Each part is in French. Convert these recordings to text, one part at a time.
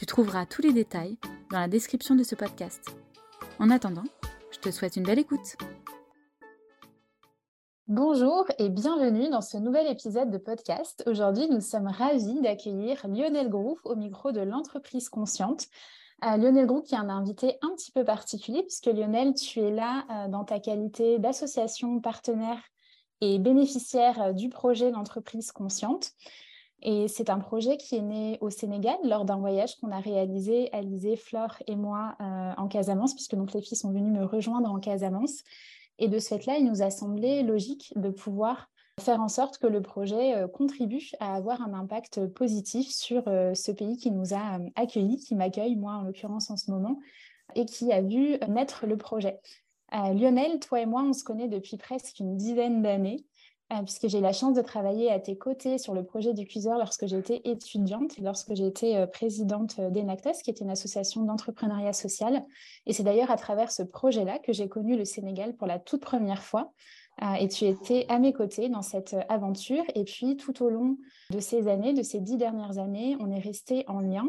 Tu trouveras tous les détails dans la description de ce podcast. En attendant, je te souhaite une belle écoute. Bonjour et bienvenue dans ce nouvel épisode de podcast. Aujourd'hui, nous sommes ravis d'accueillir Lionel Grouf au micro de l'entreprise consciente. Euh, Lionel Grouf qui est un invité un petit peu particulier puisque Lionel, tu es là euh, dans ta qualité d'association partenaire et bénéficiaire euh, du projet d'entreprise consciente. Et c'est un projet qui est né au Sénégal lors d'un voyage qu'on a réalisé, Alizé, Flore et moi, euh, en Casamance, puisque donc les filles sont venues me rejoindre en Casamance. Et de ce fait-là, il nous a semblé logique de pouvoir faire en sorte que le projet euh, contribue à avoir un impact positif sur euh, ce pays qui nous a accueillis, qui m'accueille, moi en l'occurrence en ce moment, et qui a vu naître le projet. Lionel, toi et moi, on se connaît depuis presque une dizaine d'années. Euh, puisque j'ai la chance de travailler à tes côtés sur le projet du cuiseur lorsque j'étais étudiante, lorsque j'ai été euh, présidente euh, d'Enactos, qui est une association d'entrepreneuriat social. Et c'est d'ailleurs à travers ce projet-là que j'ai connu le Sénégal pour la toute première fois. Et tu étais à mes côtés dans cette aventure. Et puis, tout au long de ces années, de ces dix dernières années, on est resté en lien.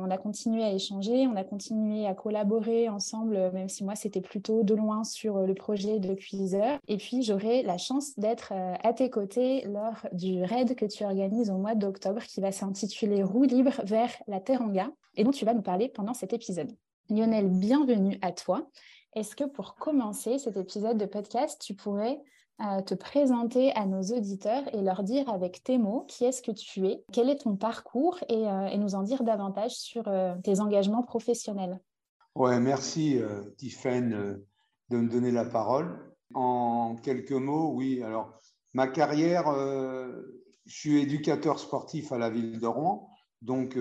On a continué à échanger, on a continué à collaborer ensemble, même si moi c'était plutôt de loin sur le projet de cuiseur. Et puis j'aurai la chance d'être euh, à tes côtés lors du raid que tu organises au mois d'octobre qui va s'intituler Roue libre vers la Teranga et dont tu vas nous parler pendant cet épisode. Lionel, bienvenue à toi. Est-ce que pour commencer cet épisode de podcast, tu pourrais te présenter à nos auditeurs et leur dire avec tes mots qui est-ce que tu es, quel est ton parcours et, euh, nous en dire davantage sur euh, tes engagements professionnels. Ouais, merci euh, Tiffaine de me donner la parole. En quelques mots, oui. Alors, ma carrière, je suis éducateur sportif à la ville de Rouen, donc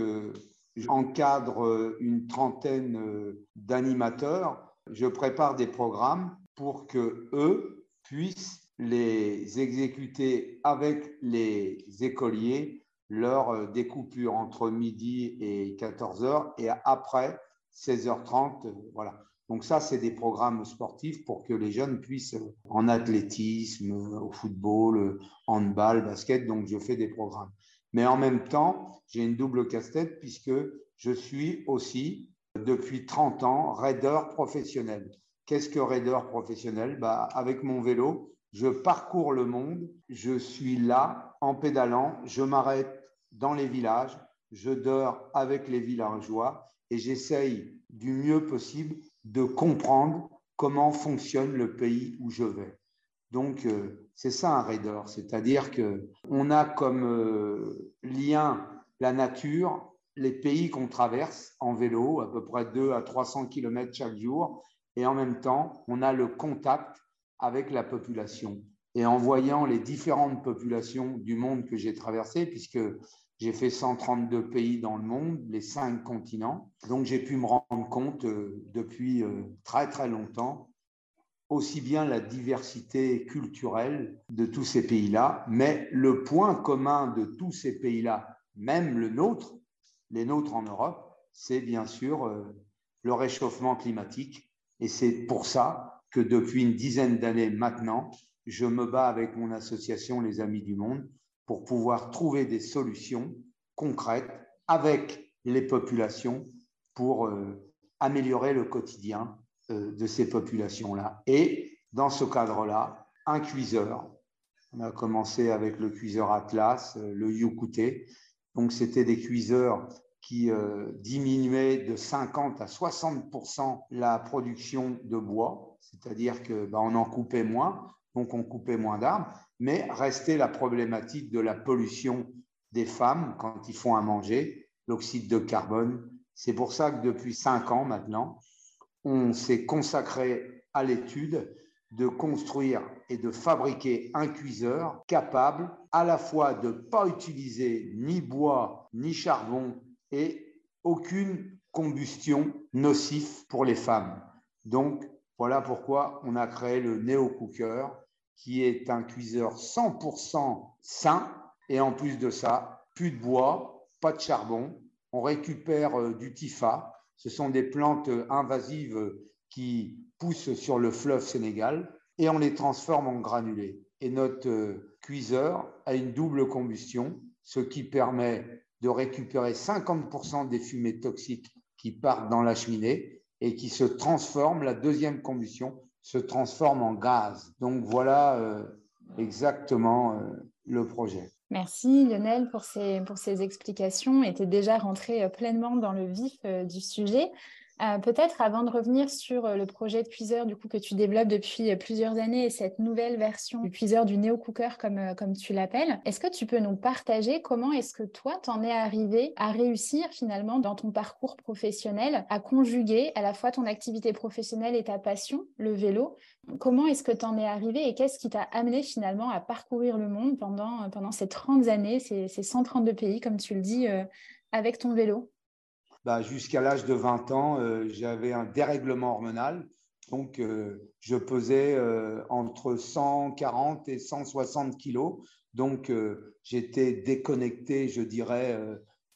j'encadre une trentaine d'animateurs. Je prépare des programmes pour que eux puissent les exécuter avec les écoliers leur euh, découpure entre midi et 14 heures et après 16h30. Euh, voilà. Donc ça, c'est des programmes sportifs pour que les jeunes puissent, euh, en athlétisme, au football, handball, basket, donc je fais des programmes. Mais en même temps, j'ai une double casse-tête puisque je suis aussi, depuis 30 ans, raider professionnel. Qu'est-ce que raider professionnel? Bah, Avec mon vélo, je parcours le monde, je suis là en pédalant, je m'arrête dans les villages, je dors avec les villageois et j'essaye du mieux possible de comprendre comment fonctionne le pays où je vais. Donc, euh, c'est ça un raider, c'est-à-dire qu'on a comme euh, lien la nature, les pays qu'on traverse en vélo, à peu près 2 à 300 km chaque jour, et en même temps, on a le contact avec la population. Et en voyant les différentes populations du monde que j'ai traversé, puisque j'ai fait 132 pays dans le monde, les cinq continents, donc j'ai pu me rendre compte euh, depuis euh, très très longtemps aussi bien la diversité culturelle de tous ces pays-là, mais le point commun de tous ces pays-là, même le nôtre, les nôtres en Europe, c'est bien sûr euh, le réchauffement climatique. Et c'est pour ça que depuis une dizaine d'années maintenant, je me bats avec mon association Les Amis du Monde pour pouvoir trouver des solutions concrètes avec les populations pour euh, améliorer le quotidien euh, de ces populations-là. Et dans ce cadre-là, un cuiseur. On a commencé avec le cuiseur Atlas, euh, le Yukute. Donc, c'était des cuiseurs qui diminuait de 50 à 60% la production de bois, c'est-à-dire que bah, on en coupait moins, donc on coupait moins d'arbres, mais restait la problématique de la pollution des femmes quand ils font à manger, l'oxyde de carbone. C'est pour ça que depuis cinq ans maintenant, on s'est consacré à l'étude de construire et de fabriquer un cuiseur capable à la fois de ne pas utiliser ni bois ni charbon et aucune combustion nocif pour les femmes. Donc, voilà pourquoi on a créé le Neo Cooker, qui est un cuiseur 100% sain. Et en plus de ça, plus de bois, pas de charbon. On récupère euh, du tifa. Ce sont des plantes invasives qui poussent sur le fleuve Sénégal et on les transforme en granulés. Et notre euh, cuiseur a une double combustion, ce qui permet de récupérer 50% des fumées toxiques qui partent dans la cheminée et qui se transforment, la deuxième combustion se transforme en gaz. Donc voilà euh, exactement euh, le projet. Merci Lionel pour ces, pour ces explications. Et tu déjà rentré pleinement dans le vif du sujet. Euh, peut-être avant de revenir sur euh, le projet de cuiseur du coup, que tu développes depuis euh, plusieurs années et cette nouvelle version du cuiseur du Neo Cooker comme, comme tu l'appelles, est-ce que tu peux nous partager comment est-ce que toi t'en es arrivé à réussir finalement dans ton parcours professionnel à conjuguer à la fois ton activité professionnelle et ta passion, le vélo? Comment est-ce que tu en es arrivé et qu'est-ce qui t'a amené finalement à parcourir le monde pendant, pendant ces 30 années, ces, ces 132 pays comme tu le dis, avec ton vélo? Bah, jusqu'à l'âge de 20 ans, euh, j'avais un dérèglement hormonal. Donc, euh, je pesais euh, entre 140 et 160 kilos. Donc, j'étais déconnecté, je dirais,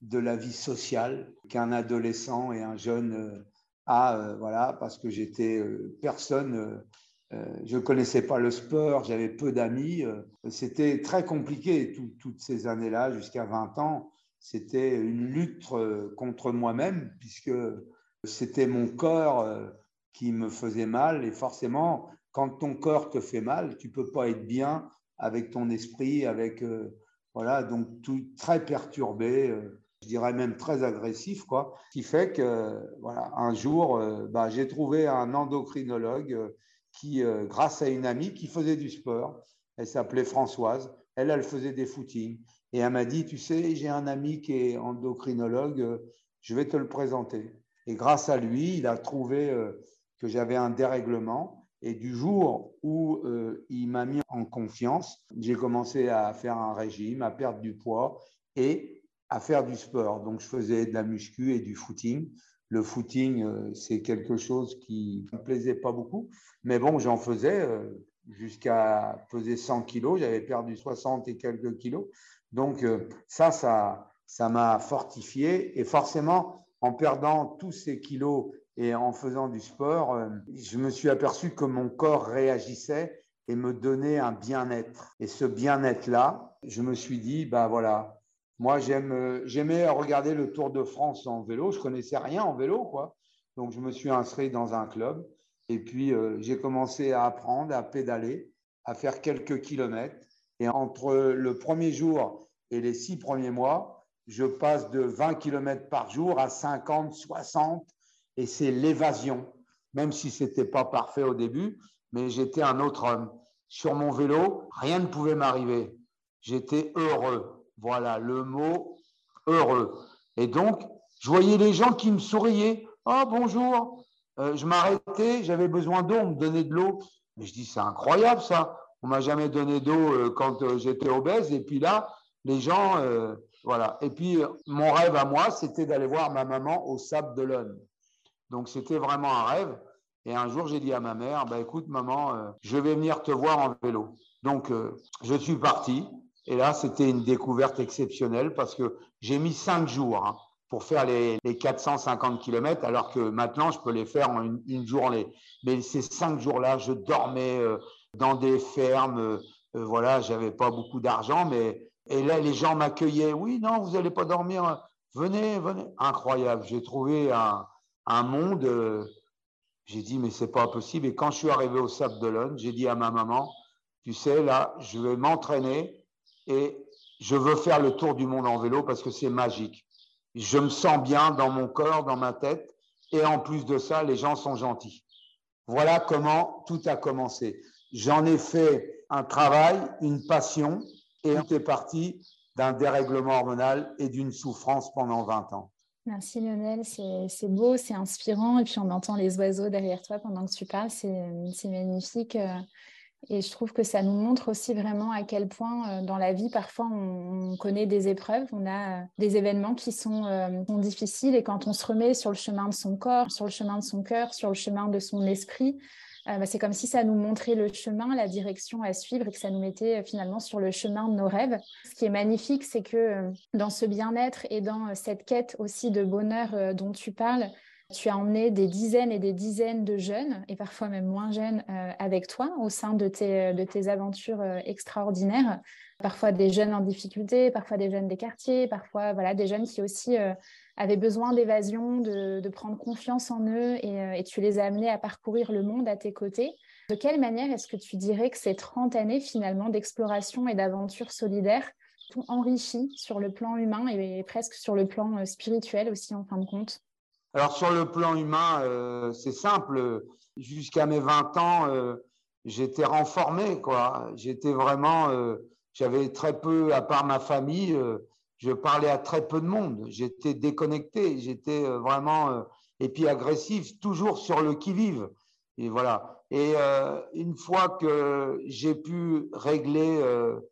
de la vie sociale qu'un adolescent et un jeune a, voilà, parce que j'étais personne. je ne connaissais pas le sport, j'avais peu d'amis. C'était très compliqué toutes ces années-là, jusqu'à 20 ans c'était une lutte euh, contre moi-même, puisque c'était mon corps euh, qui me faisait mal. Et forcément, quand ton corps te fait mal, tu peux pas être bien avec ton esprit, avec euh, voilà, donc tout très perturbé, je dirais même très agressif, quoi. Ce qui fait que voilà, un jour, bah, j'ai trouvé un endocrinologue qui, grâce à une amie qui faisait du sport, elle s'appelait Françoise, elle, elle faisait des footings. Et elle m'a dit, tu sais, j'ai un ami qui est endocrinologue, je vais te le présenter. Et grâce à lui, il a trouvé euh, que j'avais un dérèglement. Et du jour où euh, il m'a mis en confiance, j'ai commencé à faire un régime, à perdre du poids et à faire du sport. Donc, je faisais de la muscu et du footing. Le footing, euh, c'est quelque chose qui ne me plaisait pas beaucoup. Mais bon, j'en faisais jusqu'à peser 100 kilos. J'avais perdu 60 et quelques kilos. Donc euh, ça, ça, m'a fortifié. Et forcément, en perdant tous ces kilos et en faisant du sport, euh, je me suis aperçu que mon corps réagissait et me donnait un bien-être. Et ce bien-être-là, je me suis dit, bah voilà, moi euh, j'aimais regarder le Tour de France en vélo. Je connaissais rien en vélo, quoi. Donc je me suis inscrit dans un club et puis j'ai commencé à apprendre à pédaler, à faire quelques kilomètres. Et entre le premier jour et les six premiers mois, je passe de 20 km par jour à 50, 60, et c'est l'évasion, même si ce n'était pas parfait au début, mais j'étais un autre homme. Sur mon vélo, rien ne pouvait m'arriver. J'étais heureux. Voilà le mot heureux. Et donc, je voyais les gens qui me souriaient. Oh, bonjour. Euh, je m'arrêtais, j'avais besoin d'eau, on me donnait de l'eau. Mais je dis, c'est incroyable ça. On m'a jamais donné d'eau euh, quand euh, j'étais obèse. Et puis là, les gens, euh, voilà. Et puis, mon rêve à moi, c'était d'aller voir ma maman au Sable d'Olonne. Donc, c'était vraiment un rêve. Et un jour, j'ai dit à ma mère, bah, écoute, maman, je vais venir te voir en vélo. Donc, je suis parti. Et là, c'était une découverte exceptionnelle parce que j'ai mis cinq jours hein, pour faire les, 450 km, alors que maintenant, je peux les faire en une journée. Mais ces cinq jours-là, je dormais dans des fermes. Euh, euh, voilà, j'avais pas beaucoup d'argent, mais et là les gens m'accueillaient. Oui, non, vous n'allez pas dormir. Venez, venez. Incroyable. J'ai trouvé un, monde. Euh, j'ai dit mais c'est pas possible. Et quand je suis arrivé au Sable d'Olonne, j'ai dit à ma maman, tu sais là, je vais m'entraîner et je veux faire le tour du monde en vélo parce que c'est magique. Je me sens bien dans mon corps, dans ma tête, et en plus de ça, les gens sont gentils. Voilà comment tout a commencé. J'en ai fait un travail, une passion, et on est parti d'un dérèglement hormonal et d'une souffrance pendant 20 ans. Merci Lionel, c'est beau, c'est inspirant, et puis on entend les oiseaux derrière toi pendant que tu parles, c'est magnifique. Euh, Et je trouve que ça nous montre aussi vraiment à quel point dans la vie, parfois, on, connaît des épreuves, on a des événements qui sont, sont, difficiles. Et quand on se remet sur le chemin de son corps, sur le chemin de son cœur, sur le chemin de son esprit, euh, bah, c'est comme si ça nous montrait le chemin, la direction à suivre et que ça nous mettait euh, finalement sur le chemin de nos rêves. Ce qui est magnifique, c'est que euh, dans ce bien-être et dans cette quête aussi de bonheur dont tu parles, tu as emmené des dizaines et des dizaines de jeunes, et parfois même moins jeunes, avec toi au sein de tes, aventures extraordinaires. Parfois des jeunes en difficulté, parfois des jeunes des quartiers, parfois voilà, des jeunes qui aussi avaient besoin d'évasion, de, prendre confiance en eux euh, et, tu les as amenés à parcourir le monde à tes côtés. De quelle manière est-ce que tu dirais que ces 30 années finalement d'exploration et d'aventure solidaire t'ont enrichi sur le plan humain et presque sur le plan euh, spirituel aussi en fin de compte? Alors sur le plan humain, euh, c'est simple. Jusqu'à mes 20 ans, j'étais renformé. J'étais vraiment, j'avais très peu, à part ma famille, je parlais à très peu de monde. J'étais déconnecté, j'étais euh, vraiment euh, et puis agressif, toujours sur le qui-vive. Et voilà. Et euh, une fois que j'ai pu régler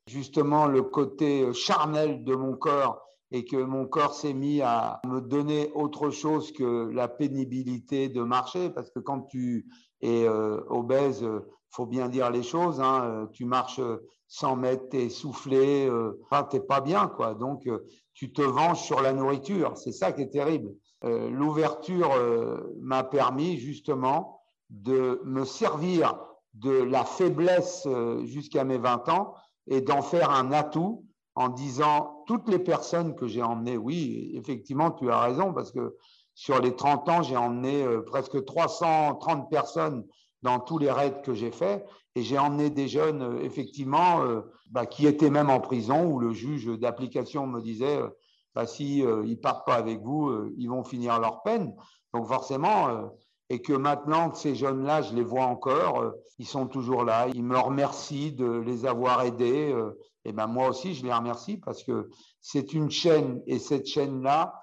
justement le côté charnel de mon corps et que mon corps s'est mis à me donner autre chose que la pénibilité de marcher, parce que quand tu es obèse, faut bien dire les choses. Hein, tu marches 100 mètres, tu es essoufflé, euh, tu n'es pas bien. quoi. Donc, euh, tu te venges sur la nourriture. C'est ça qui est terrible. Euh, l'ouverture m'a permis justement de me servir de la faiblesse jusqu'à mes 20 ans et d'en faire un atout en disant toutes les personnes que j'ai emmenées, oui, effectivement, tu as raison, parce que sur les 30 ans, j'ai emmené presque 330 personnes dans tous les raids que j'ai faits. Et j'ai emmené des jeunes, euh, effectivement, euh, bah, qui étaient même en prison, où le juge d'application me disait, euh, bah, si ils partent pas avec vous, ils vont finir leur peine. Donc forcément, et que maintenant ces jeunes-là, je les vois encore, ils sont toujours là. Ils me remercient de les avoir aidés. et ben moi aussi, je les remercie parce que c'est une chaîne et cette chaîne-là,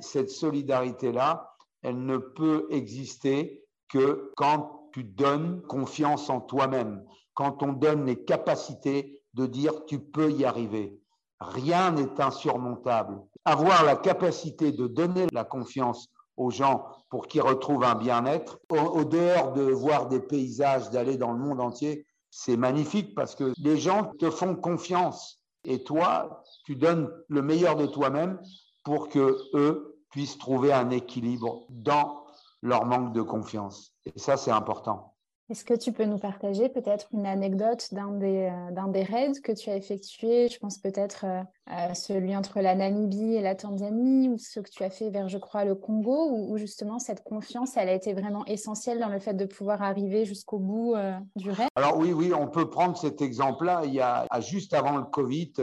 cette solidarité-là, elle ne peut exister que quand tu donnes confiance en toi-même, quand on donne les capacités de dire tu peux y arriver. Rien n'est insurmontable. Avoir la capacité de donner la confiance aux gens pour qu'ils retrouvent un bien-être, au, dehors de voir des paysages, d'aller dans le monde entier, c'est magnifique parce que les gens te font confiance et toi, tu donnes le meilleur de toi-même pour que eux puissent trouver un équilibre dans leur manque de confiance. Et ça, c'est important. Est-ce que tu peux nous partager peut-être une anecdote d'un des, euh, des raids que tu as effectué? Je pense peut-être euh, à celui entre la Namibie et la Tanzanie ou ce que tu as fait vers, je crois, le Congo, où, justement cette confiance, elle a été vraiment essentielle dans le fait de pouvoir arriver jusqu'au bout euh, du raid. Alors oui, oui, on peut prendre cet exemple-là. Il y a juste avant le Covid,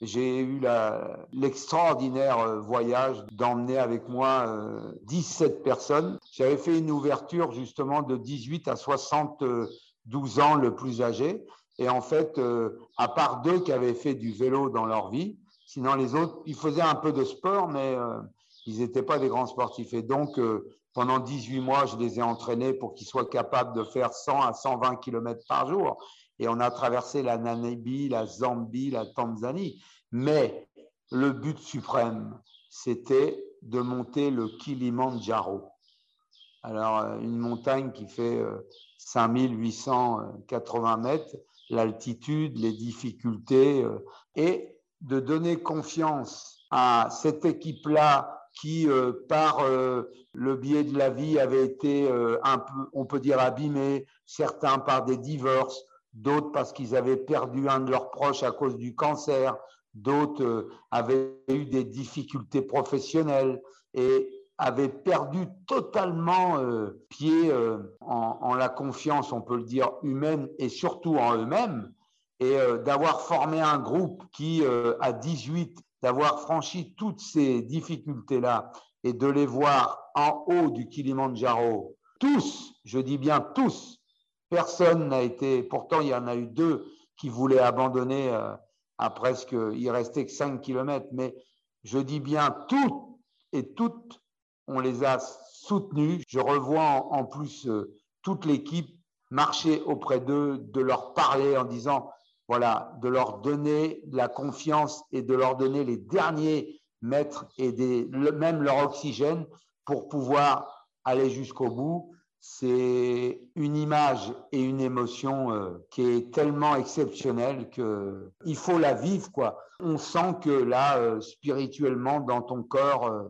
j'ai eu l'extraordinaire euh, voyage d'emmener avec moi 17 euh, personnes. J'avais fait une ouverture justement de 18 à 72 ans le plus âgé. Et en fait, euh, à part deux qui avaient fait du vélo dans leur vie, sinon les autres, ils faisaient un peu de sport, mais ils n'étaient pas des grands sportifs. Et donc, pendant 18 mois, je les ai entraînés pour qu'ils soient capables de faire 100 à 120 km par jour et on a traversé la Namibie, la Zambie, la Tanzanie. Mais le but suprême, c'était de monter le Kilimandjaro. Alors, euh, une montagne qui fait 5880 euh, mètres, l'altitude, les difficultés, euh, et de donner confiance à cette équipe-là qui, par le biais de la vie, avait été un peu, on peut dire, abîmée, certains par des divorces, d'autres parce qu'ils avaient perdu un de leurs proches à cause du cancer, d'autres euh, avaient eu des difficultés professionnelles et avaient perdu totalement euh, pied euh, en, la confiance, on peut le dire, humaine et surtout en eux-mêmes, et d'avoir formé un groupe qui, à 18, d'avoir franchi toutes ces difficultés-là et de les voir en haut du Kilimandjaro, tous, je dis bien tous, Personne n'a été, pourtant il y en a eu deux qui voulaient abandonner euh, à presque, il restait que 5 km, mais je dis bien toutes et toutes, on les a soutenues. Je revois en, plus euh, toute l'équipe marcher auprès d'eux, de leur parler en disant, voilà, de leur donner la confiance et de leur donner les derniers mètres et des, même leur oxygène pour pouvoir aller jusqu'au bout. C'est une image et une émotion euh, qui est tellement exceptionnelle que il faut la vivre quoi. On sent que là euh, spirituellement dans ton corps euh,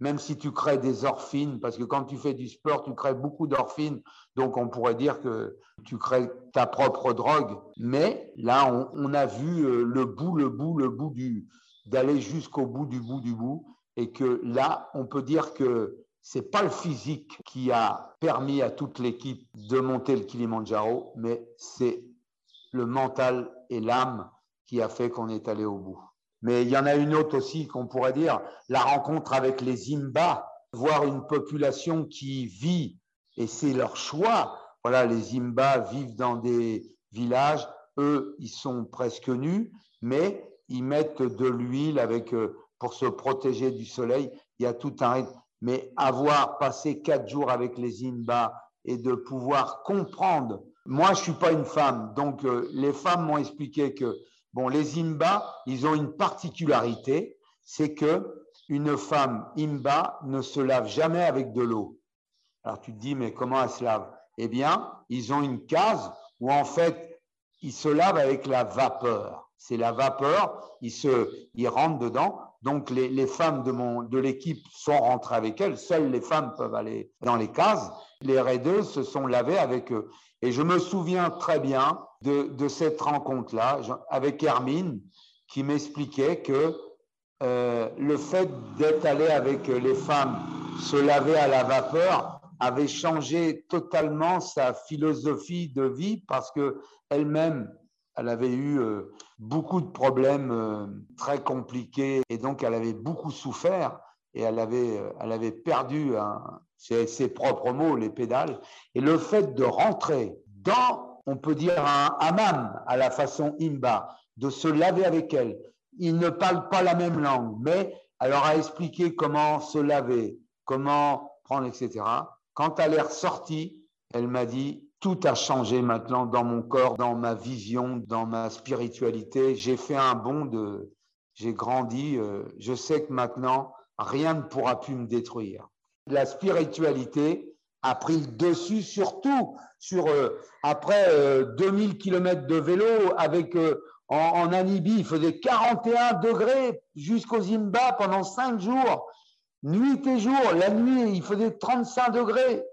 même si tu crées des orphines, parce que quand tu fais du sport, tu crées beaucoup d'orphines, donc on pourrait dire que tu crées ta propre drogue. Mais là, on, a vu le bout, le bout, le bout du, d'aller jusqu'au bout du bout du bout, et que là, on peut dire que c'est pas le physique qui a permis à toute l'équipe de monter le Kilimanjaro, mais c'est le mental et l'âme qui a fait qu'on est allé au bout. Mais il y en a une autre aussi qu'on pourrait dire, la rencontre avec les Imba, voir une population qui vit, et c'est leur choix. Voilà, les Imba vivent dans des villages, eux, ils sont presque nus, mais ils mettent de l'huile avec euh, pour se protéger du soleil. Il y a tout un rythme. Mais avoir passé quatre jours avec les Imba et de pouvoir comprendre. Moi, je suis pas une femme, donc euh, les femmes m'ont expliqué que Bon, les Imba, ils ont une particularité, c'est que une femme Imba ne se lave jamais avec de l'eau. Alors tu te dis, mais comment elle se lave? Eh bien, ils ont une case où en fait, ils se lavent avec la vapeur. C'est la vapeur, ils, se, ils rentrent dedans. Donc les, femmes de, mon, de l'équipe sont rentrées avec elles. Seules les femmes peuvent aller dans les cases. Les raideuses se sont lavées avec eux. Et je me souviens très bien de, cette rencontre-là avec Hermine qui m'expliquait que euh, le fait d'être allé avec les femmes se laver à la vapeur avait changé totalement sa philosophie de vie parce que elle-même elle avait eu euh, beaucoup de problèmes euh, très compliqués et donc elle avait beaucoup souffert et elle avait, elle avait perdu ses, ses propres mots, les pédales. Et le fait de rentrer dans on peut dire un hammam à la façon imba, de se laver avec elle. Ils ne parlent pas la même langue, mais elle leur a expliqué comment se laver, comment prendre, etc. Quand elle est ressortie, elle m'a dit, tout a changé maintenant dans mon corps, dans ma vision, dans ma spiritualité. J'ai fait un bond j'ai grandi. Euh, je sais que maintenant, rien ne pourra plus me détruire. La spiritualité a pris le dessus surtout sur euh, après 2000 euh, km de vélo en, en, Namibie, il faisait 41 degrés jusqu'au Zimba pendant 5 jours, nuit et jour. La nuit, il faisait 35 degrés.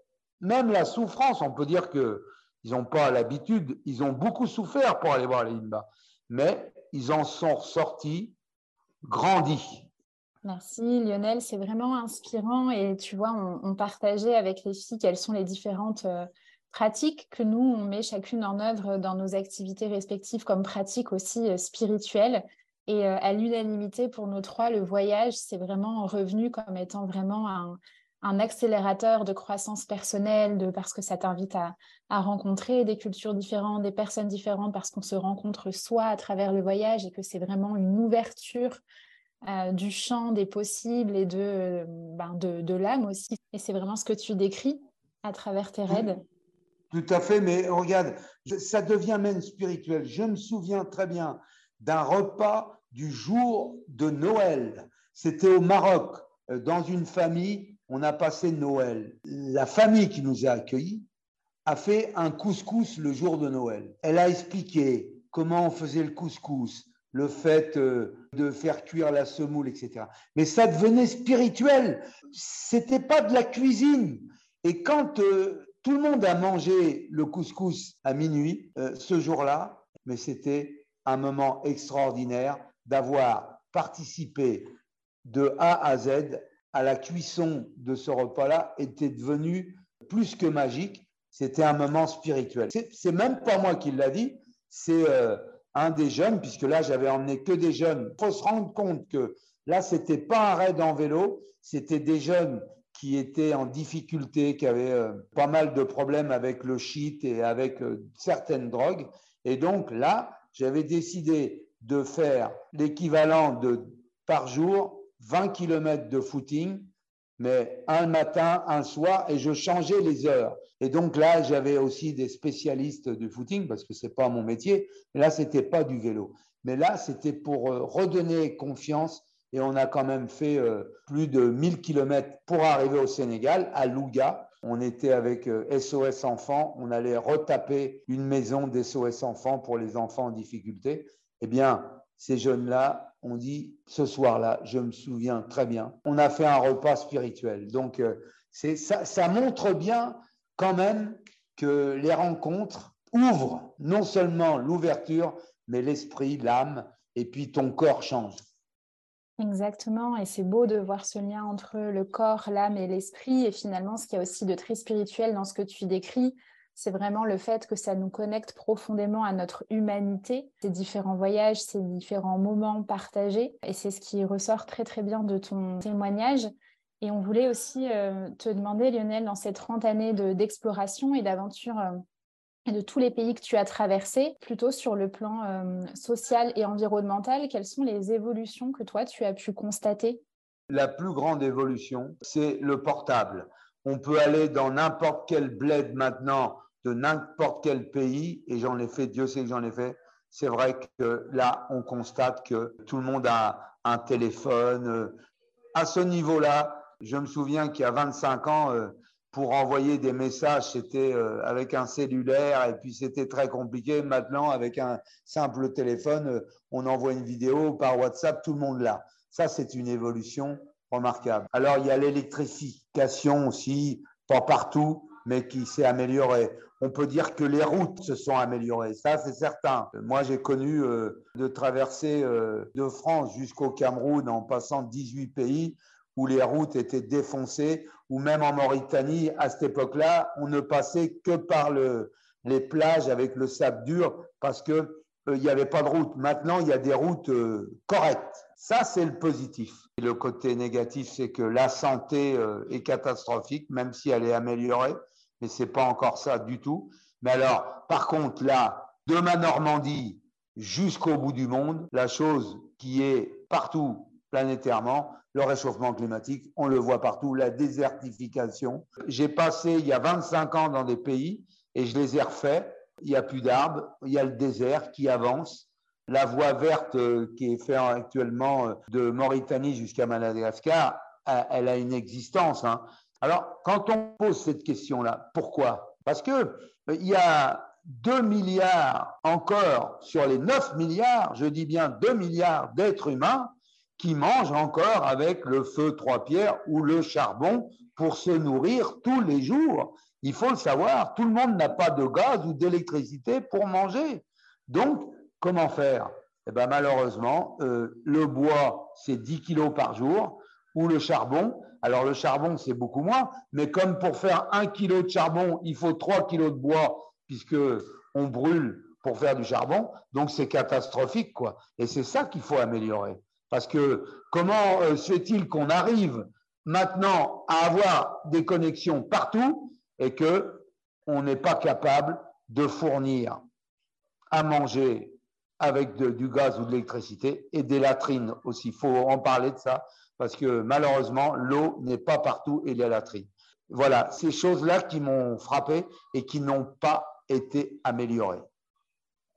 Même la souffrance, on peut dire que ils n'ont pas l'habitude, ils ont beaucoup souffert pour aller voir les Zimba, mais ils en sont ressortis grandis. Merci Lionel, c'est vraiment inspirant et tu vois, on, partageait avec les filles quelles sont les différentes pratiques que nous, on met chacune en œuvre dans nos activités respectives comme pratiques aussi euh, spirituelles. Et euh, à l'unanimité, pour nos trois, le voyage, c'est vraiment revenu comme étant vraiment un, accélérateur de croissance personnelle, de, parce que ça t'invite à, rencontrer des cultures différentes, des personnes différentes, parce qu'on se rencontre soi à travers le voyage et que c'est vraiment une ouverture euh, du champ des possibles et de, ben de, de l'âme aussi. Et c'est vraiment ce que tu décris à travers tes raids. Tout à fait, mais regarde, ça devient même spirituel. Je me souviens très bien d'un repas du jour de Noël. C'était au Maroc, euh, dans une famille, on a passé Noël. La famille qui nous a accueillis a fait un couscous le jour de Noël. Elle a expliqué comment on faisait le couscous, le fait euh, de faire cuire la semoule, etc. Mais ça devenait spirituel. C'était pas de la cuisine. Et quand euh, tout le monde a mangé le couscous à minuit euh, ce jour-là, mais c'était un moment extraordinaire d'avoir participé de A à Z à la cuisson de ce repas-là était devenu plus que magique. C'était un moment spirituel. C'est même pas moi qui l'a dit, c'est euh, un des jeunes, puisque là j'avais emmené que des jeunes. Il faut se rendre compte que là c'était pas un raid en vélo, c'était des jeunes qui étaient en difficulté, qui avaient euh, pas mal de problèmes avec le shit et avec euh, certaines drogues. Et donc là, j'avais décidé de faire l'équivalent de par jour 20 km de footing, mais un matin, un soir, et je changeais les heures. Et donc là, j'avais aussi des spécialistes du footing, parce que ce n'est pas mon métier, là, ce n'était pas du vélo. Mais là, c'était pour euh, redonner confiance, et on a quand même fait euh, plus de 1000 km pour arriver au Sénégal, à Louga. On était avec SOS euh, Enfants, on allait retaper une maison d'SOS Enfants pour les enfants en difficulté. Eh bien, ces jeunes-là ont dit ce soir-là, je me souviens très bien, on a fait un repas spirituel. Donc, euh, ça, ça montre bien quand même que les rencontres ouvrent non seulement l'ouverture, mais l'esprit, l'âme, et puis ton corps change. Exactement, et c'est beau de voir ce lien entre le corps, l'âme et l'esprit, et finalement ce qu'il y a aussi de très spirituel dans ce que tu décris, c'est vraiment le fait que ça nous connecte profondément à notre humanité, ces différents voyages, ces différents moments partagés. Et c'est ce qui ressort très très bien de ton témoignage. Et on voulait aussi euh, te demander, Lionel, dans ces 30 années d'exploration et d'aventure euh, de tous les pays que tu as traversés, plutôt sur le plan euh, social et environnemental, quelles sont les évolutions que toi, tu as pu constater? La plus grande évolution, c'est le portable. On peut aller dans n'importe quel bled maintenant de n'importe quel pays, et j'en ai fait, Dieu sait que j'en ai fait, c'est vrai que là, on constate que tout le monde a un téléphone. À ce niveau-là, je me souviens qu'il y a 25 ans, euh, pour envoyer des messages, c'était euh, avec un cellulaire et puis c'était très compliqué. Maintenant, avec un simple téléphone, euh, on envoie une vidéo par WhatsApp, tout le monde l'a. Ça, c'est une évolution remarquable. Alors, il y a l'électrification aussi, pas partout, mais qui s'est améliorée. On peut dire que les routes se sont améliorées, ça c'est certain. Moi j'ai connu euh, de traverser euh, de France jusqu'au Cameroun en passant 18 pays où les routes étaient défoncées, ou même en Mauritanie, à cette époque-là, on ne passait que par le, les plages avec le sable dur parce euh, il n'y avait pas de route. Maintenant, il y a des routes correctes. Ça, c'est le positif. Le côté négatif, c'est que la santé est catastrophique, même si elle est améliorée mais c'est pas encore ça du tout. Mais alors, par contre, là, de ma Normandie jusqu'au bout du monde, la chose qui est partout planétairement, le réchauffement climatique, on le voit partout, la désertification. J'ai passé il y a 25 ans dans des pays et je les ai refaits. Il n'y a plus d'arbres, il y a le désert qui avance. La voie verte euh, qui est faite actuellement euh, de Mauritanie jusqu'à Madagascar, elle a une existence. Hein. Alors, quand on pose cette question-là, pourquoi? Parce qu'il euh, y a 2 milliards encore sur les 9 milliards, je dis bien 2 milliards d'êtres humains qui mangent encore avec le feu trois pierres ou le charbon pour se nourrir tous les jours. Il faut le savoir, tout le monde n'a pas de gaz ou d'électricité pour manger. Donc, comment faire? Eh ben, Malheureusement, euh, le bois, c'est 10 kilos par jour, ou le charbon, alors le charbon, c'est beaucoup moins, mais comme pour faire un kilo de charbon, il faut trois kilos de bois, puisque on brûle pour faire du charbon, donc c'est catastrophique, quoi. Et c'est ça qu'il faut améliorer. Parce que comment euh, se fait-il qu'on arrive maintenant à avoir des connexions partout et que on n'est pas capable de fournir à manger avec du gaz ou de l'électricité et des latrines aussi. Il faut en parler de ça parce que malheureusement, l'eau n'est pas partout et la latrine. Voilà, ces choses-là qui m'ont frappé et qui n'ont pas été améliorées.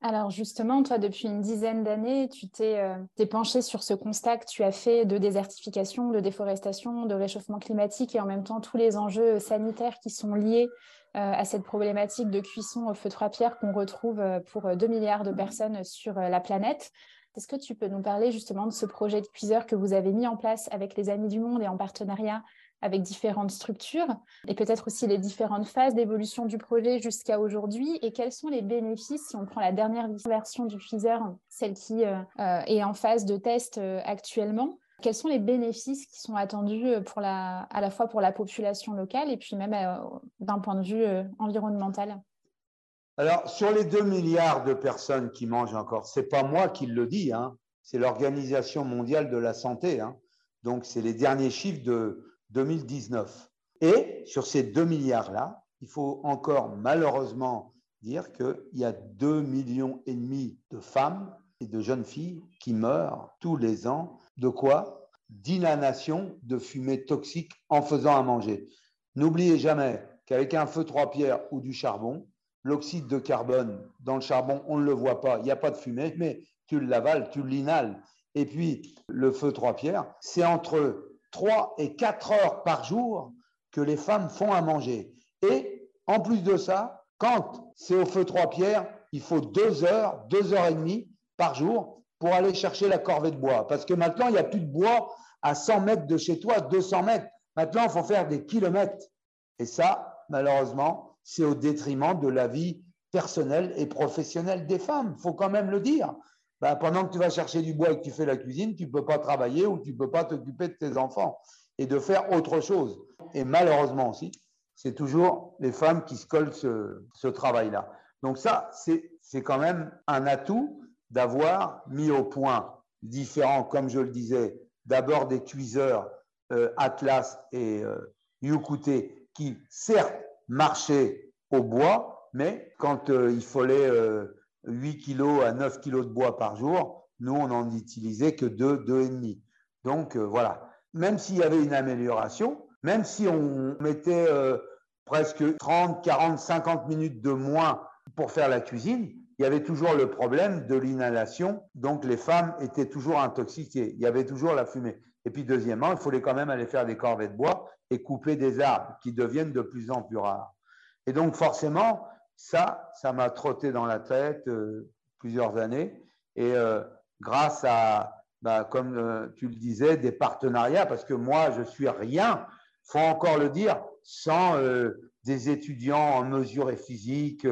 Alors justement, toi, depuis une dizaine d'années, tu t'es euh, penché sur ce constat que tu as fait de désertification, de déforestation, de réchauffement climatique et en même temps tous les enjeux sanitaires qui sont liés euh, à cette problématique de cuisson au feu trois pierres qu'on retrouve euh, pour 2 milliards de personnes sur la planète. Est-ce que tu peux nous parler justement de ce projet de cuiseur que vous avez mis en place avec les Amis du Monde et en partenariat avec différentes structures et peut-être aussi les différentes phases d'évolution du projet jusqu'à aujourd'hui et quels sont les bénéfices si on prend la dernière version du cuiseur, celle qui euh, euh, est en phase de test euh, actuellement quels sont les bénéfices qui sont attendus pour la, à la fois pour la population locale et puis même d'un point de vue environnemental? Alors, sur les 2 milliards de personnes qui mangent encore, ce n'est pas moi qui le dis, hein, c'est l'Organisation mondiale de la santé. Hein. donc, c'est les derniers chiffres de 2019. Et sur ces 2 milliards-là, il faut encore malheureusement dire qu'il y a 2 millions et demi de femmes et de jeunes filles qui meurent tous les ans. De quoi d'inhalation de fumée toxique en faisant à manger. N'oubliez jamais qu'avec un feu trois pierres ou du charbon, l'oxyde de carbone dans le charbon, on ne le voit pas, il n'y a pas de fumée, mais tu l'avales, tu l'inhales. Et puis, le feu trois pierres, c'est entre 3 et 4 heures par jour que les femmes font à manger. Et en plus de ça, quand c'est au feu trois pierres, il faut 2 heures, 2 heures et demie par jour pour aller chercher la corvée de bois. Parce que maintenant, il n'y a plus de bois à 100 mètres de chez toi, 200 mètres. Maintenant, il faut faire des kilomètres. Et ça, malheureusement, c'est au détriment de la vie personnelle et professionnelle des femmes. Il faut quand même le dire. Ben, pendant que tu vas chercher du bois et que tu fais la cuisine, tu ne peux pas travailler ou tu ne peux pas t'occuper de tes enfants et de faire autre chose. Et malheureusement aussi, c'est toujours les femmes qui se collent ce, travail-là. Donc ça, c'est quand même un atout d'avoir mis au point différents, comme je le disais, d'abord des cuiseurs euh, Atlas et euh, qui, certes, marchaient au bois, mais quand euh, il fallait 8 euh, kilos à 9 kilos de bois par jour, nous, on n'en utilisait que 2, 2,5. Donc voilà, même s'il y avait une amélioration, même si on mettait presque 30, 40, 50 minutes de moins pour faire la cuisine, il y avait toujours le problème de l'inhalation, donc les femmes étaient toujours intoxiquées, il y avait toujours la fumée. Et puis deuxièmement, il fallait quand même aller faire des corvées de bois et couper des arbres qui deviennent de plus en plus rares. Et donc forcément, ça, ça m'a trotté dans la tête euh, plusieurs années. Et euh, grâce à, bah, comme euh, tu le disais, des partenariats, parce que moi, je suis rien, faut encore le dire, sans des étudiants en mesure et physique,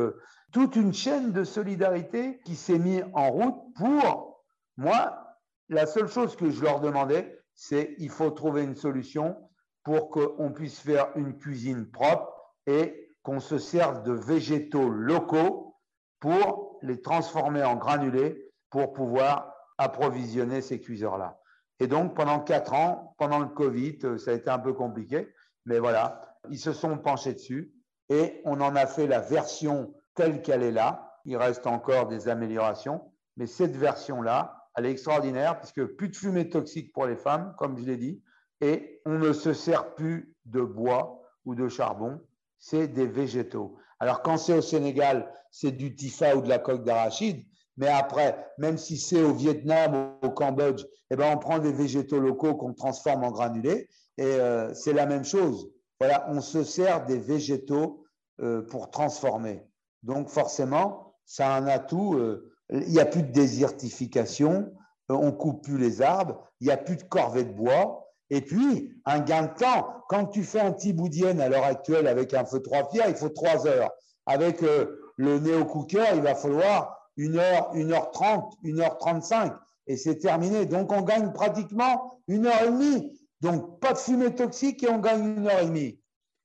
toute une chaîne de solidarité qui s'est mise en route pour moi. La seule chose que je leur demandais, c'est il faut trouver une solution pour qu'on puisse faire une cuisine propre et qu'on se serve de végétaux locaux pour les transformer en granulés pour pouvoir approvisionner ces cuiseurs-là. Et donc, pendant quatre ans, pendant le Covid, ça a été un peu compliqué, mais voilà, ils se sont penchés dessus et on en a fait la version telle qu'elle est là. Il reste encore des améliorations, mais cette version-là, elle est extraordinaire puisque plus de fumée toxique pour les femmes, comme je l'ai dit, et on ne se sert plus de bois ou de charbon, c'est des végétaux. Alors quand c'est au Sénégal, c'est du tifa ou de la coque d'arachide, mais après, même si c'est au Vietnam ou au Cambodge, eh ben on prend des végétaux locaux qu'on transforme en granulés et euh, c'est la même chose. Voilà, on se sert des végétaux euh, pour transformer. Donc forcément, ça a un atout. Euh, il n'y a plus de désertification, on coupe plus les arbres, il n'y a plus de corvée de bois. Et puis, un gain de temps. Quand tu fais un petit boudienne à l'heure actuelle avec un feu trois pierres, il faut trois heures. Avec euh, le néo-cooker, il va falloir une heure, une heure trente, une heure trente-cinq. Et c'est terminé. Donc, on gagne pratiquement une heure et demie. Donc, pas de fumée toxique et on gagne une heure et demie.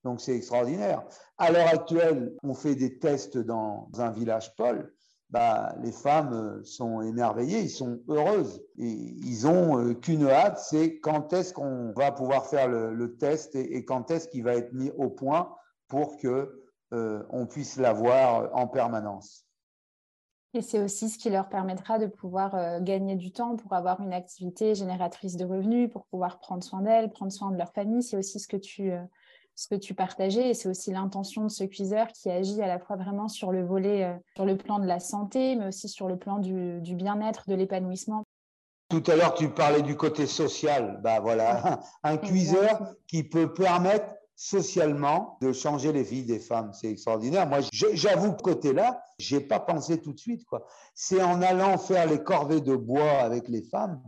Donc c'est extraordinaire. À l'heure actuelle, on fait des tests dans un village Paul. Bah, les femmes euh, sont émerveillées, ils sont heureuses. Et ils ont euh, qu'une hâte, c'est quand est-ce qu'on va pouvoir faire le, test et, quand est-ce qu'il va être mis au point pour que euh, on puisse l'avoir en permanence. Et c'est aussi ce qui leur permettra de pouvoir gagner du temps pour avoir une activité génératrice de revenus, pour pouvoir prendre soin d'elles, prendre soin de leur famille. C'est aussi ce que tu ce que tu partageais. Et c'est aussi l'intention de ce cuiseur qui agit à la fois vraiment sur le volet, euh, sur le plan de la santé, mais aussi sur le plan du, bien-être, de l'épanouissement. Tout à l'heure, tu parlais du côté social. Bah voilà, un cuiseur qui peut permettre socialement de changer les vies des femmes. C'est extraordinaire. Moi, j'avoue que côté-là, j'ai pas pensé tout de suite. Quoi. C'est en allant faire les corvées de bois avec les femmes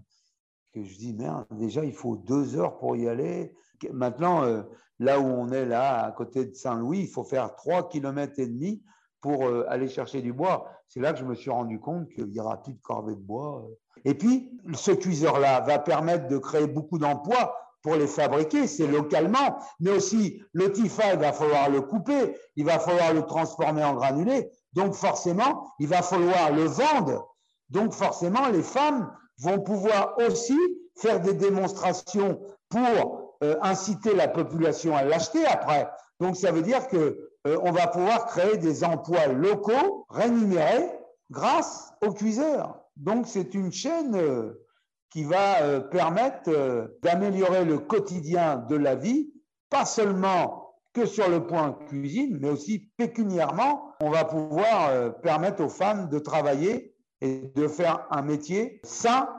que je dis, merde, déjà, il faut deux heures pour y aller. Maintenant, euh, là où on est là, à côté de Saint-Louis, il faut faire trois kilomètres et demi pour euh, aller chercher du bois. C'est là que je me suis rendu compte qu'il y aura plus de corvée de bois. Et puis, ce cuiseur-là va permettre de créer beaucoup d'emplois pour les fabriquer, c'est localement, mais aussi le TIFA, il va falloir le couper, il va falloir le transformer en granulé, donc forcément, il va falloir le vendre. Donc forcément, les femmes vont pouvoir aussi faire des démonstrations pour euh, inciter la population à l'acheter après. Donc ça veut dire que euh, on va pouvoir créer des emplois locaux rémunérés grâce aux cuiseurs. Donc c'est une chaîne euh, qui va euh, permettre euh, d'améliorer le quotidien de la vie, pas seulement que sur le point cuisine, mais aussi pécuniairement. On va pouvoir permettre aux femmes de travailler et de faire un métier sain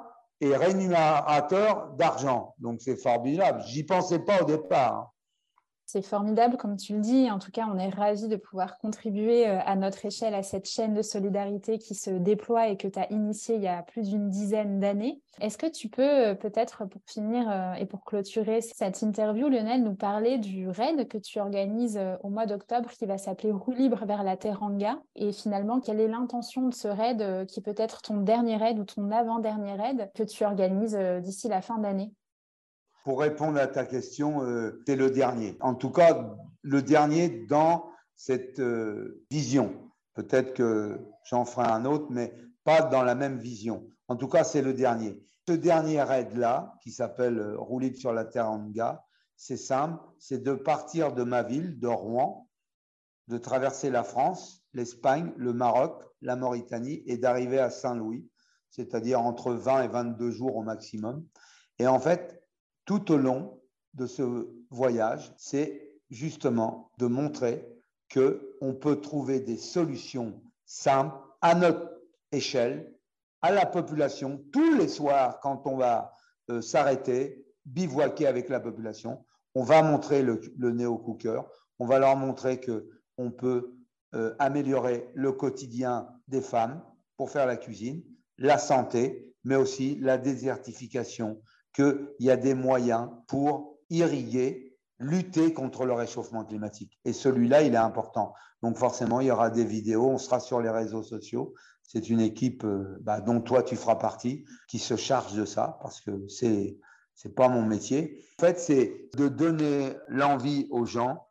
et rémunérateur d'argent. Donc c'est formidable. J'y pensais pas au départ. C'est formidable, comme tu le dis. En tout cas, on est ravis de pouvoir contribuer euh, à notre échelle à cette chaîne de solidarité qui se déploie et que tu as initiée il y a plus d'une dizaine d'années. Est-ce que tu peux euh, peut-être, pour finir euh, et pour clôturer cette interview, Lionel, nous parler du raid que tu organises au mois d'octobre qui va s'appeler Roue libre vers la Teranga? Et finalement, quelle est l'intention de ce raid qui peut être ton dernier raid ou ton avant-dernier raid que tu organises d'ici la fin d'année? Pour répondre à ta question, euh, c'est le dernier. En tout cas, le dernier dans cette euh, vision. Peut-être que j'en ferai un autre, mais pas dans la même vision. En tout cas, c'est le dernier. Ce dernier raid-là, qui s'appelle euh, Rouler sur la Teranga, c'est simple, c'est de partir de ma ville, de Rouen, de traverser la France, l'Espagne, le Maroc, la Mauritanie et d'arriver à Saint-Louis, c'est-à-dire entre 20 et 22 jours au maximum. Et en fait, tout au long de ce voyage, c'est justement de montrer qu'on peut trouver des solutions simples à notre échelle, à la population, tous les soirs quand on va euh, s'arrêter, bivouaquer avec la population, on va montrer le, néo-cooker, on va leur montrer qu'on peut euh, améliorer le quotidien des femmes pour faire la cuisine, la santé, mais aussi la désertification, qu'il y a des moyens pour irriguer, lutter contre le réchauffement climatique. Et celui-là, il est important. Donc forcément, il y aura des vidéos, on sera sur les réseaux sociaux. C'est une équipe euh, bah, dont toi, tu feras partie, qui se charge de ça, parce que c'est n'est pas mon métier. En fait, c'est de donner l'envie aux gens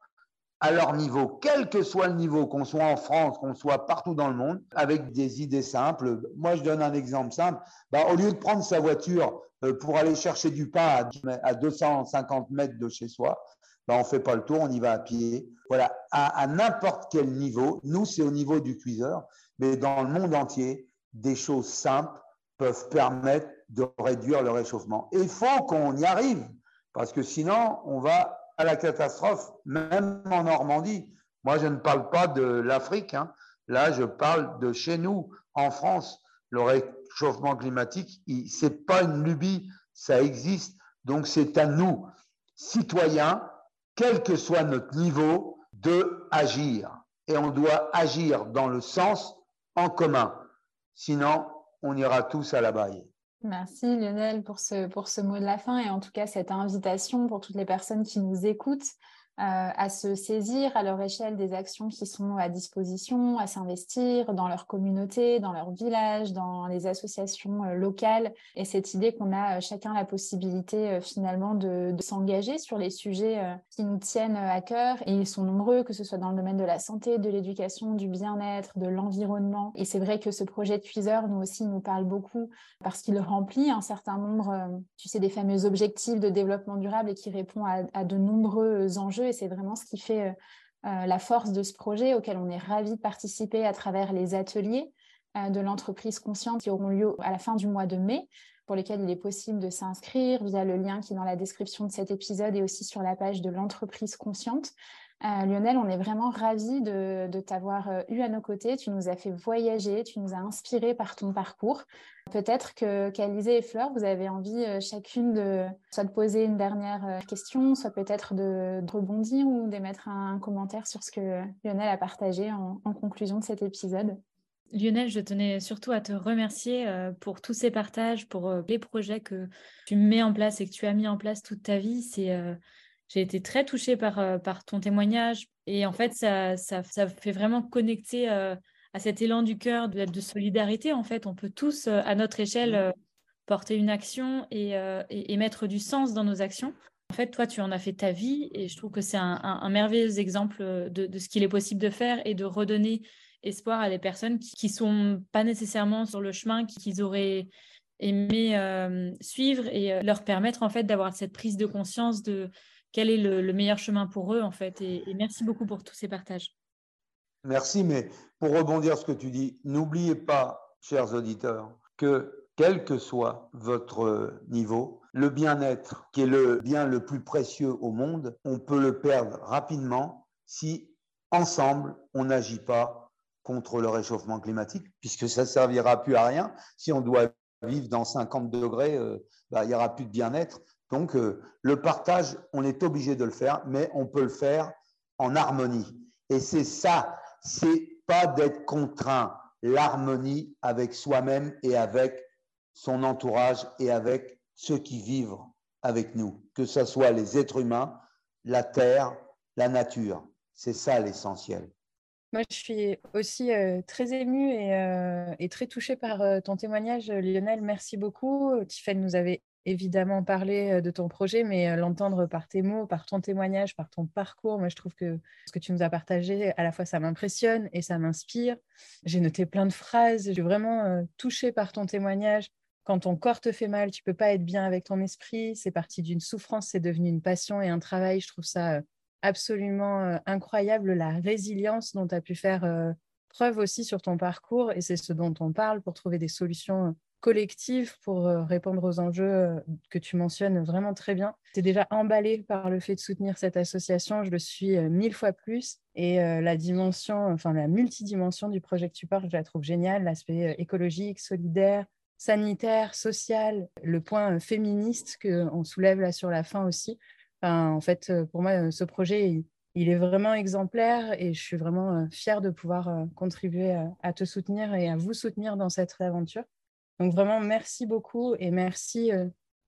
à leur niveau, quel que soit le niveau, qu'on soit en France, qu'on soit partout dans le monde, avec des idées simples. Moi, je donne un exemple simple. Bah, au lieu de prendre sa voiture euh, pour aller chercher du pain à 250 mètres de chez soi, bah, on ne fait pas le tour, on y va à pied. Voilà, à, n'importe quel niveau, nous, c'est au niveau du cuiseur, mais dans le monde entier, des choses simples peuvent permettre de réduire le réchauffement. Et il faut qu'on y arrive, parce que sinon, on va à la catastrophe, même en Normandie. Moi, je ne parle pas de l'Afrique. Hein. Là, je parle de chez nous, en France. Le réchauffement climatique, ce n'est pas une lubie, ça existe. Donc, c'est à nous, citoyens, quel que soit notre niveau, de agir. Et on doit agir dans le sens en commun. Sinon, on ira tous à la baille. Merci Lionel pour ce, mot de la fin et en tout cas cette invitation pour toutes les personnes qui nous écoutent à se saisir à leur échelle des actions qui sont à disposition, à s'investir dans leur communauté, dans leur village, dans les associations euh, locales. Et cette idée qu'on a euh, chacun la possibilité finalement de, s'engager sur les sujets qui nous tiennent à cœur. Et ils sont nombreux, que ce soit dans le domaine de la santé, de l'éducation, du bien-être, de l'environnement. Et c'est vrai que ce projet de Tweezer, nous aussi, nous parle beaucoup parce qu'il remplit un certain nombre, tu sais, des fameux objectifs de développement durable et qui répond à de nombreux enjeux c'est vraiment ce qui fait euh, euh, la force de ce projet auquel on est ravis de participer à travers les ateliers euh, de l'entreprise consciente qui auront lieu à la fin du mois de mai pour lesquels il est possible de s'inscrire via le lien qui est dans la description de cet épisode et aussi sur la page de l'entreprise consciente. Euh, Lionel, on est vraiment ravis de, t'avoir euh, eu à nos côtés. Tu nous as fait voyager, tu nous as inspiré par ton parcours. Peut-être que qu'Alizé et Fleur, vous avez envie euh, chacune de soit de poser une dernière question, soit peut-être de, rebondir ou d'émettre un, commentaire sur ce que Lionel a partagé en, en conclusion de cet épisode. Lionel, je tenais surtout à te remercier pour tous ces partages, pour les projets que tu mets en place et que tu as mis en place toute ta vie. C'est j'ai été très touchée par, euh, par ton témoignage. Et en fait, ça, ça, ça fait vraiment connecter euh, à cet élan du cœur de, de, solidarité. En fait, on peut tous, euh, à notre échelle, porter une action et, et, mettre du sens dans nos actions. En fait, toi, tu en as fait ta vie et je trouve que c'est un, un, merveilleux exemple de, de ce qu'il est possible de faire et de redonner espoir à des personnes qui ne sont pas nécessairement sur le chemin qu'ils auraient aimé suivre et leur permettre en fait d'avoir cette prise de conscience de quel est le, meilleur chemin pour eux, en fait. Et, merci beaucoup pour tous ces partages. Merci, mais pour rebondir sur ce que tu dis, n'oubliez pas, chers auditeurs, que quel que soit votre niveau, le bien-être, qui est le bien le plus précieux au monde, on peut le perdre rapidement si ensemble on n'agit pas contre le réchauffement climatique, puisque ça ne servira plus à rien. Si on doit vivre dans 50 degrés, euh, bah, il n'y aura plus de bien-être. Donc euh, le partage, on est obligé de le faire, mais on peut le faire en harmonie. Et c'est ça, c'est pas d'être contraint, l'harmonie avec soi-même et avec son entourage et avec ceux qui vivent avec nous, que ce soit les êtres humains, la terre, la nature. C'est ça l'essentiel. Moi, je suis aussi euh, très émue et, euh, très touchée par ton témoignage, Lionel. Merci beaucoup. Tiffany nous avait évidemment parlé de ton projet, mais l'entendre par tes mots, par ton témoignage, par ton parcours, moi, je trouve que ce que tu nous as partagé, à la fois, ça m'impressionne et ça m'inspire. J'ai noté plein de phrases. Je suis vraiment touchée par ton témoignage quand ton corps te fait mal, tu peux pas être bien avec ton esprit. C'est parti d'une souffrance, c'est devenu une passion et un travail. Je trouve ça absolument incroyable, la résilience dont tu as pu faire preuve aussi sur ton parcours. Et c'est ce dont on parle pour trouver des solutions collectives pour répondre aux enjeux que tu mentionnes vraiment très bien. Es déjà emballé par le fait de soutenir cette association. Je le suis mille fois plus. Et la dimension, enfin la multidimension du projet que tu portes, je la trouve géniale. L'aspect écologique, solidaire, sanitaire, social, le point féministe qu'on soulève là sur la fin aussi. en fait, pour moi, ce projet, il, est vraiment exemplaire et je suis vraiment fière de pouvoir contribuer à, te soutenir et à vous soutenir dans cette aventure. Donc vraiment, merci beaucoup et merci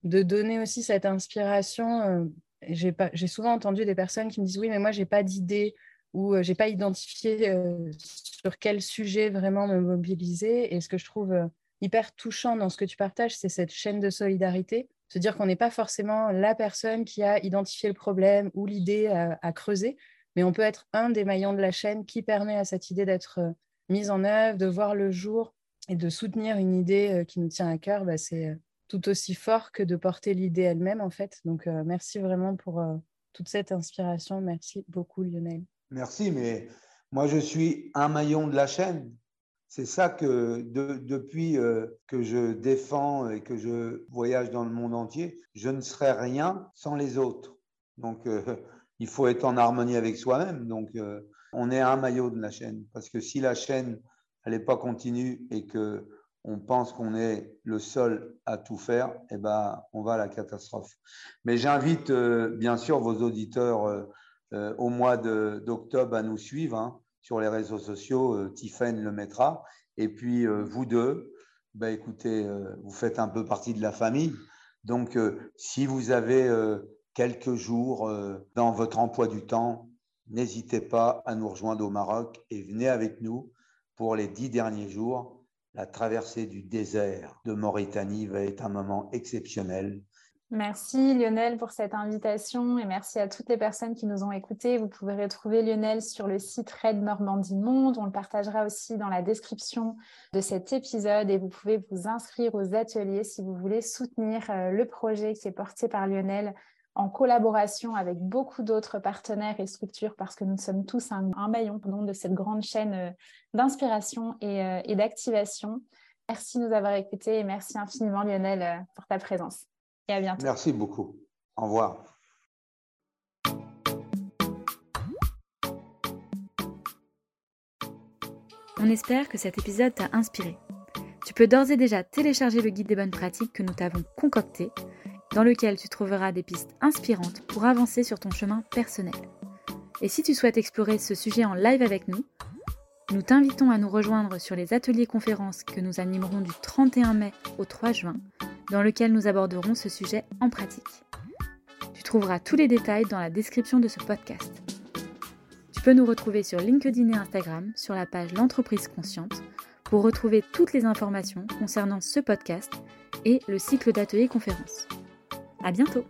de donner aussi cette inspiration. J'ai souvent entendu des personnes qui me disent oui, mais moi, j'ai pas d'idée ou j'ai pas identifié sur quel sujet vraiment me mobiliser. Et ce que je trouve hyper touchant dans ce que tu partages, c'est cette chaîne de solidarité. Se dire qu'on n'est pas forcément la personne qui a identifié le problème ou l'idée à, creuser, mais on peut être un des maillons de la chaîne qui permet à cette idée d'être euh, mise en œuvre, de voir le jour et de soutenir une idée euh, qui nous tient à cœur. Bah, c'est euh, tout aussi fort que de porter l'idée elle-même, en fait. Donc, merci vraiment pour toute cette inspiration. Merci beaucoup, Lionel. Merci, mais moi, je suis un maillon de la chaîne. C'est ça que depuis euh, que je défends et que je voyage dans le monde entier, je ne serais rien sans les autres. Donc, euh, il faut être en harmonie avec soi-même. Donc, euh, on est un maillot de la chaîne. Parce que si la chaîne, n'est pas continue et que on pense qu'on est le seul à tout faire, eh ben, on va à la catastrophe. Mais j'invite bien sûr vos auditeurs au mois d'octobre à nous suivre. Hein sur les réseaux sociaux, euh, Tiffen le mettra. Et puis, euh, vous deux, bah, écoutez, euh, vous faites un peu partie de la famille. Donc, si vous avez quelques jours dans votre emploi du temps, n'hésitez pas à nous rejoindre au Maroc et venez avec nous pour les dix derniers jours. La traversée du désert de Mauritanie va être un moment exceptionnel Merci Lionel pour cette invitation et merci à toutes les personnes qui nous ont écoutés. Vous pouvez retrouver Lionel sur le site Red Normandie Monde. On le partagera aussi dans la description de cet épisode et vous pouvez vous inscrire aux ateliers si vous voulez soutenir euh, le projet qui est porté par Lionel en collaboration avec beaucoup d'autres partenaires et structures parce que nous sommes tous un, maillon de cette grande chaîne euh, d'inspiration euh, et d'activation. Merci de nous avoir écoutés et merci infiniment Lionel pour ta présence et à bientôt. Merci beaucoup. Au revoir. On espère que cet épisode t'a inspiré. Tu peux d'ores et déjà télécharger le guide des bonnes pratiques que nous t'avons concocté, dans lequel tu trouveras des pistes inspirantes pour avancer sur ton chemin personnel. Et si tu souhaites explorer ce sujet en live avec nous, nous t'invitons à nous rejoindre sur les ateliers conférences que nous animerons du 31 mai au 3 juin dans lequel nous aborderons ce sujet en pratique. Tu trouveras tous les détails dans la description de ce podcast. Tu peux nous retrouver sur LinkedIn et Instagram sur la page L'entreprise consciente pour retrouver toutes les informations concernant ce podcast et le cycle d'ateliers conférences. À bientôt!